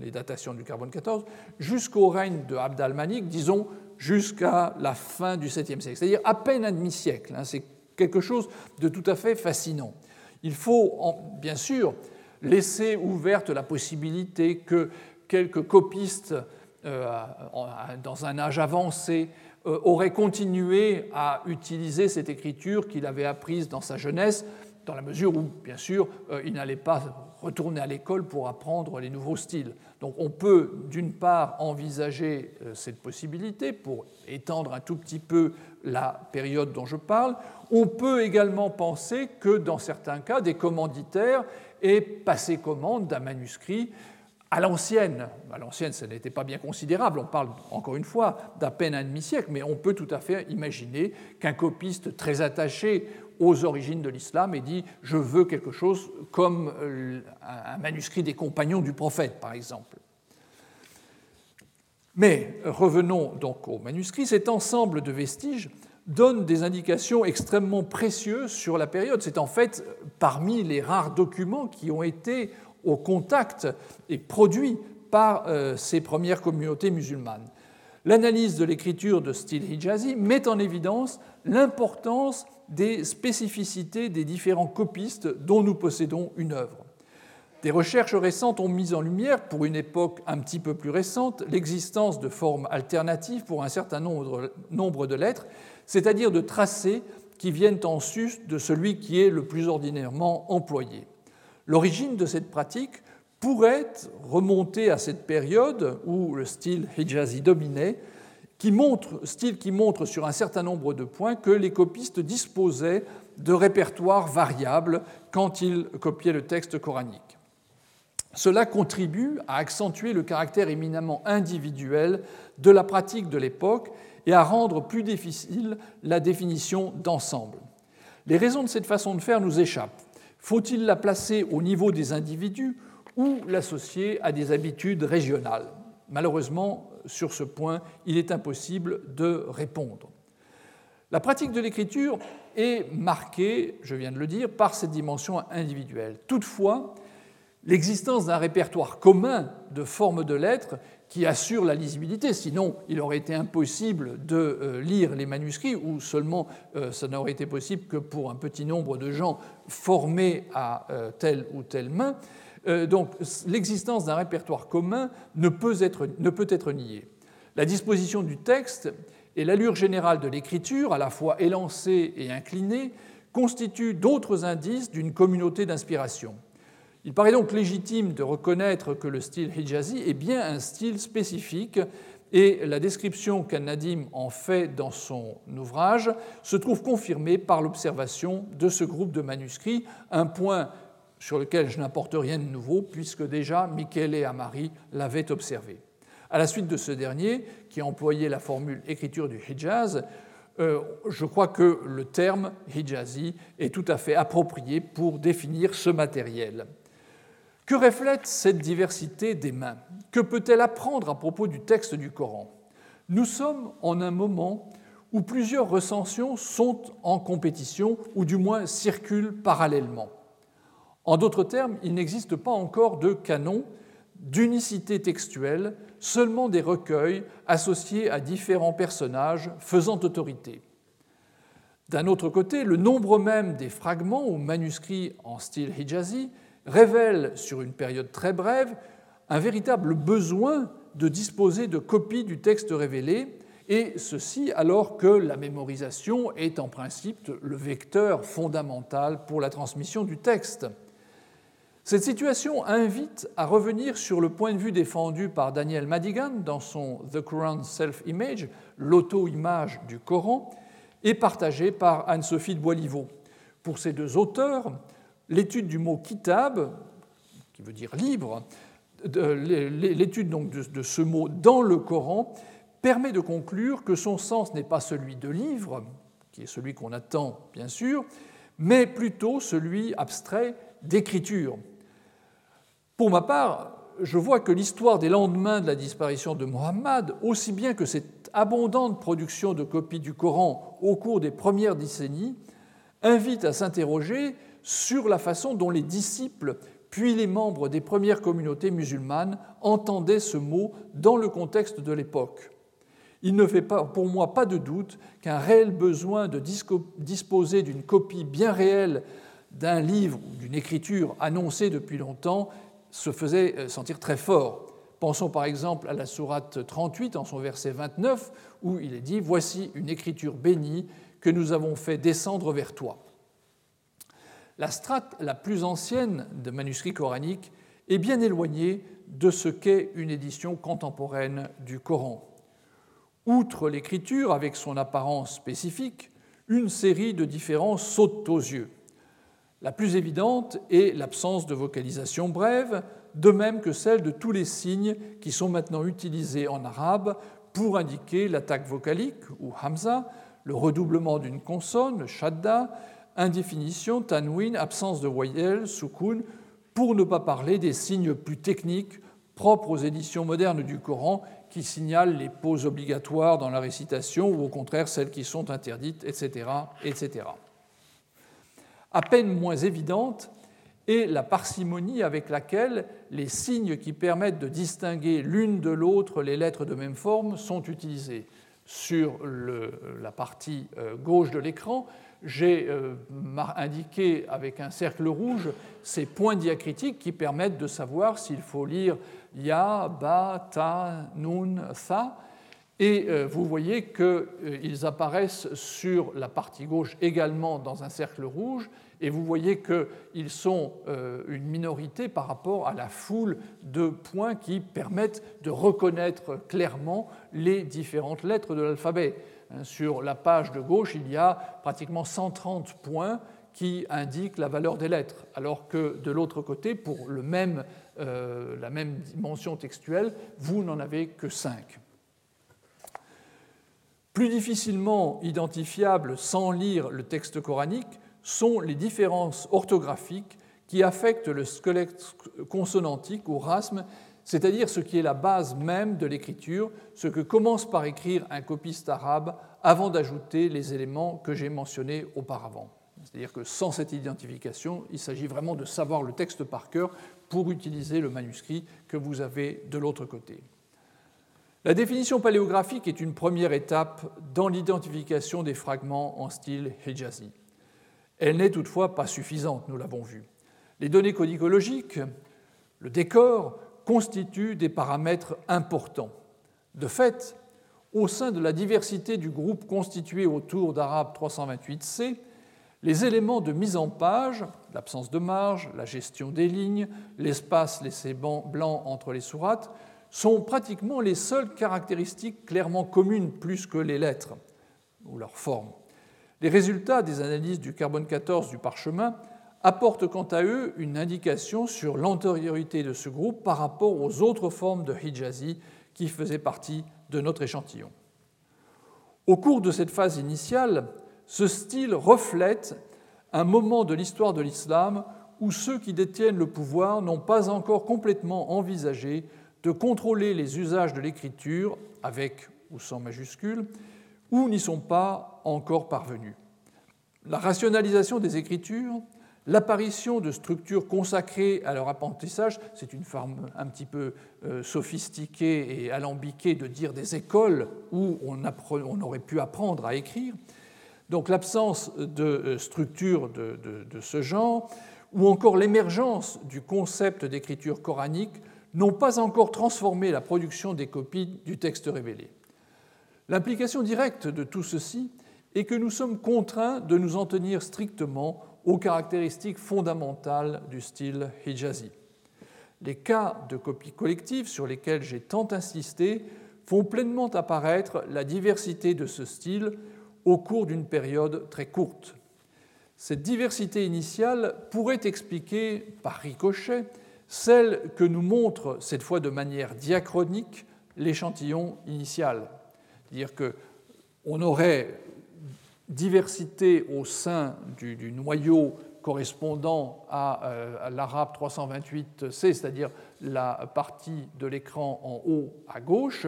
les datations du carbone 14, jusqu'au règne de Abd al-Malik, disons jusqu'à la fin du 7e siècle, c'est-à-dire à peine un demi-siècle. Hein. C'est quelque chose de tout à fait fascinant. Il faut bien sûr laisser ouverte la possibilité que quelques copistes euh, dans un âge avancé euh, auraient continué à utiliser cette écriture qu'il avait apprise dans sa jeunesse, dans la mesure où, bien sûr, euh, il n'allait pas retourner à l'école pour apprendre les nouveaux styles. Donc on peut d'une part envisager euh, cette possibilité pour étendre un tout petit peu la période dont je parle. On peut également penser que dans certains cas, des commanditaires aient passé commande d'un manuscrit à l'ancienne. À l'ancienne, ça n'était pas bien considérable. On parle encore une fois d'à peine un demi-siècle, mais on peut tout à fait imaginer qu'un copiste très attaché aux origines de l'islam et dit je veux quelque chose comme euh, un manuscrit des compagnons du prophète, par exemple. Mais revenons donc au manuscrit. Cet ensemble de vestiges donne des indications extrêmement précieuses sur la période. C'est en fait parmi les rares documents qui ont été au contact et produits par euh, ces premières communautés musulmanes. L'analyse de l'écriture de style hijazi met en évidence l'importance des spécificités des différents copistes dont nous possédons une œuvre. Des recherches récentes ont mis en lumière, pour une époque un petit peu plus récente, l'existence de formes alternatives pour un certain nombre de lettres, c'est-à-dire de tracés qui viennent en sus de celui qui est le plus ordinairement employé. L'origine de cette pratique pourrait remonter à cette période où le style hijazi dominait, style qui montre sur un certain nombre de points que les copistes disposaient de répertoires variables quand ils copiaient le texte coranique. Cela contribue à accentuer le caractère éminemment individuel de la pratique de l'époque et à rendre plus difficile la définition d'ensemble. Les raisons de cette façon de faire nous échappent. Faut-il la placer au niveau des individus ou l'associer à des habitudes régionales? Malheureusement, sur ce point, il est impossible de répondre. La pratique de l'écriture est marquée, je viens de le dire, par cette dimension individuelle. Toutefois, l'existence d'un répertoire commun de formes de lettres qui assure la lisibilité, sinon il aurait été impossible de euh, lire les manuscrits, ou seulement euh, ça n'aurait été possible que pour un petit nombre de gens formés à euh, telle ou telle main. Donc l'existence d'un répertoire commun ne peut, être, ne peut être niée. La disposition du texte et l'allure générale de l'écriture, à la fois élancée et inclinée, constituent d'autres indices d'une communauté d'inspiration. Il paraît donc légitime de reconnaître que le style hijazi est bien un style spécifique et la description qu'An-Nadim en fait dans son ouvrage se trouve confirmée par l'observation de ce groupe de manuscrits, un point sur lequel je n'apporte rien de nouveau puisque déjà Michele Amari l'avait observé. À la suite de ce dernier, qui a employé la formule écriture du Hijaz, euh, je crois que le terme Hijazi est tout à fait approprié pour définir ce matériel. Que reflète cette diversité des mains Que peut-elle apprendre à propos du texte du Coran Nous sommes en un moment où plusieurs recensions sont en compétition, ou du moins circulent parallèlement. En d'autres termes, il n'existe pas encore de canon d'unicité textuelle, seulement des recueils associés à différents personnages faisant autorité. D'un autre côté, le nombre même des fragments ou manuscrits en style hijazi révèle sur une période très brève un véritable besoin de disposer de copies du texte révélé, et ceci alors que la mémorisation est en principe le vecteur fondamental pour la transmission du texte. Cette situation invite à revenir sur le point de vue défendu par Daniel Madigan dans son The Quran Self-Image, l'auto-image du Coran, et partagé par Anne-Sophie de Boislivaud. Pour ces deux auteurs, l'étude du mot kitab, qui veut dire libre, l'étude de ce mot dans le Coran permet de conclure que son sens n'est pas celui de livre, qui est celui qu'on attend bien sûr, mais plutôt celui abstrait d'écriture. Pour ma part, je vois que l'histoire des lendemains de la disparition de Mohammed, aussi bien que cette abondante production de copies du Coran au cours des premières décennies, invite à s'interroger sur la façon dont les disciples puis les membres des premières communautés musulmanes entendaient ce mot dans le contexte de l'époque. Il ne fait pour moi pas de doute qu'un réel besoin de disposer d'une copie bien réelle d'un livre ou d'une écriture annoncée depuis longtemps se faisait euh, sentir très fort. Pensons par exemple à la sourate 38 en son verset 29 où il est dit Voici une écriture bénie que nous avons fait descendre vers toi. La strate la plus ancienne de manuscrits coraniques est bien éloignée de ce qu'est une édition contemporaine du Coran. Outre l'écriture avec son apparence spécifique, une série de différences sautent aux yeux. La plus évidente est l'absence de vocalisation brève, de même que celle de tous les signes qui sont maintenant utilisés en arabe pour indiquer l'attaque vocalique ou hamza, le redoublement d'une consonne, shadda, indéfinition, tanwin, absence de voyelle, sukun, pour ne pas parler des signes plus techniques propres aux éditions modernes du Coran qui signalent les pauses obligatoires dans la récitation ou au contraire celles qui sont interdites, etc. etc. À peine moins évidente est la parcimonie avec laquelle les signes qui permettent de distinguer l'une de l'autre les lettres de même forme sont utilisés. Sur la partie euh, gauche de l'écran, j'ai euh, indiqué avec un cercle rouge ces points diacritiques qui permettent de savoir s'il faut lire ya, ba, ta, nun, tha. Et euh, vous voyez qu'ils euh, apparaissent sur la partie gauche également dans un cercle rouge, et vous voyez qu'ils sont une minorité par rapport à la foule de points qui permettent de reconnaître clairement les différentes lettres de l'alphabet. Hein, sur la page de gauche, il y a pratiquement 130 points qui indiquent la valeur des lettres, alors que de l'autre côté, pour même la même dimension textuelle, vous n'en avez que 5. Plus difficilement identifiables sans lire le texte coranique sont les différences orthographiques qui affectent le squelette consonantique ou rasme, c'est-à-dire ce qui est la base même de l'écriture, ce que commence par écrire un copiste arabe avant d'ajouter les éléments que j'ai mentionnés auparavant. C'est-à-dire que sans cette identification, il s'agit vraiment de savoir le texte par cœur pour utiliser le manuscrit que vous avez de l'autre côté. La définition paléographique est une première étape dans l'identification des fragments en style hijazi. Elle n'est toutefois pas suffisante, nous l'avons vu. Les données codicologiques, le décor, constituent des paramètres importants. De fait, au sein de la diversité du groupe constitué autour d'Arabe 328C, les éléments de mise en page, l'absence de marge, la gestion des lignes, l'espace laissé blanc entre les sourates, sont pratiquement les seules caractéristiques clairement communes plus que les lettres ou leur forme. Les résultats des analyses du carbone 14 du parchemin apportent quant à eux une indication sur l'antériorité de ce groupe par rapport aux autres formes de Hijazi qui faisaient partie de notre échantillon. Au cours de cette phase initiale, ce style reflète un moment de l'histoire de l'islam où ceux qui détiennent le pouvoir n'ont pas encore complètement envisagé de contrôler les usages de l'écriture avec ou sans majuscules ou n'y sont pas encore parvenus. La rationalisation des écritures L'apparition de structures consacrées à leur apprentissage, c'est une forme un petit peu euh, sophistiquée et alambiquée de dire des écoles où on, aurait pu apprendre à écrire. Donc l'absence de euh, structures de, de, ce genre, ou encore l'émergence du concept d'écriture coranique, n'ont pas encore transformé la production des copies du texte révélé. L'implication directe de tout ceci est que nous sommes contraints de nous en tenir strictement aux caractéristiques fondamentales du style hijazi. Les cas de copie collective sur lesquels j'ai tant insisté font pleinement apparaître la diversité de ce style au cours d'une période très courte. Cette diversité initiale pourrait expliquer, par ricochet, celle que nous montre, cette fois de manière diachronique, l'échantillon initial. C'est-à-dire qu'on aurait diversité au sein du, noyau correspondant à, euh, l'arabe 328C, c'est-à-dire la partie de l'écran en haut à gauche,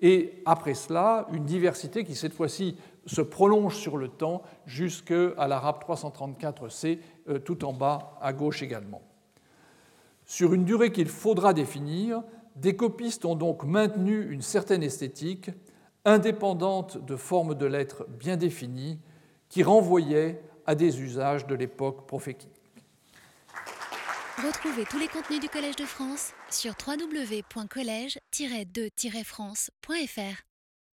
et après cela, une diversité qui cette fois-ci se prolonge sur le temps jusqu'à l'arabe 334C, euh, tout en bas à gauche également. Sur une durée qu'il faudra définir, des copistes ont donc maintenu une certaine esthétique indépendante de formes de lettres bien définies qui renvoyaient à des usages de l'époque prophétique. Retrouvez tous les contenus du Collège de France sur www.colège-2-france.fr.